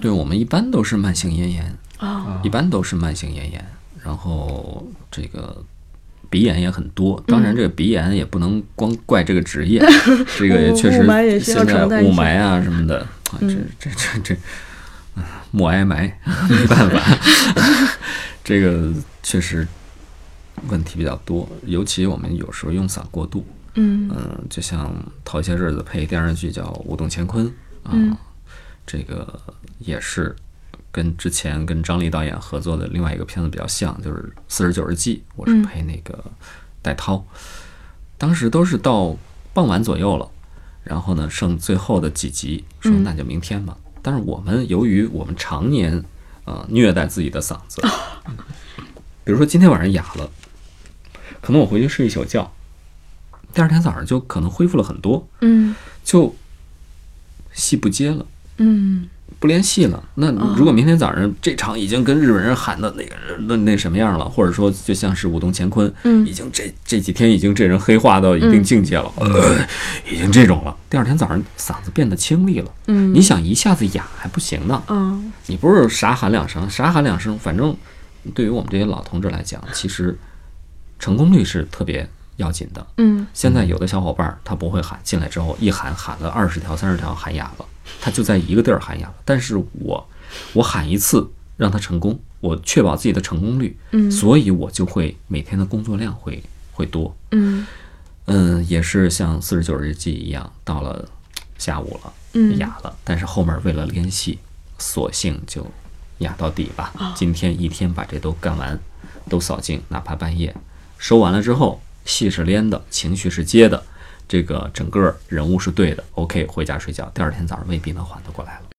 对我们一般都是慢性咽炎，啊，一般都是慢性咽炎，然后这个鼻炎也很多。当然，这个鼻炎也不能光怪这个职业，这个也 确实现在雾霾啊什么的，啊，这这这这，啊默哀霾 没办法，这个确实问题比较多，尤其我们有时候用嗓过度，嗯。嗯，就像头些日子配电视剧叫《舞动乾坤》啊，嗯这个也是跟之前跟张力导演合作的另外一个片子比较像，就是《四十九日记》，我是嗯。配那个戴涛，当时都是到傍晚左右了，然后呢剩最后的几集，说嗯。那就明天吧。但是我们由于我们常年呃虐待自己的嗓子，比如说今天晚上哑了，可能我回去睡一宿觉，第二天早上就可能恢复了很多，嗯。就戏不接了，嗯。不联系了。那如果明天早上这场已经跟日本人喊的那个那那什么样了，或者说就像是舞动乾坤，嗯。已经这这几天已经这人黑化到一定境界了，呃，已经这种了。第二天早上嗓子变得清丽了，嗯，你想一下子哑还不行呢，嗯你不是啥喊两声，啥喊两声，反正对于我们这些老同志来讲，其实成功率是特别要紧的。嗯。现在有的小伙伴儿他不会喊，进来之后一喊喊了二十条、三十条喊哑了，他就在一个地儿喊哑了。但是我我喊一次让他成功，我确保自己的成功率，嗯所以我就会每天的工作量会会多。嗯嗯，也是像四十九日记一样，到了下午了，嗯哑了，但是后面为了联系，索性就哑到底吧。今天一天把这都干完，都扫净，哪怕半夜收完了之后，戏是连的，情绪是接的，这个整个人物是对的。OK，回家睡觉，第二天早上未必能缓得过来了。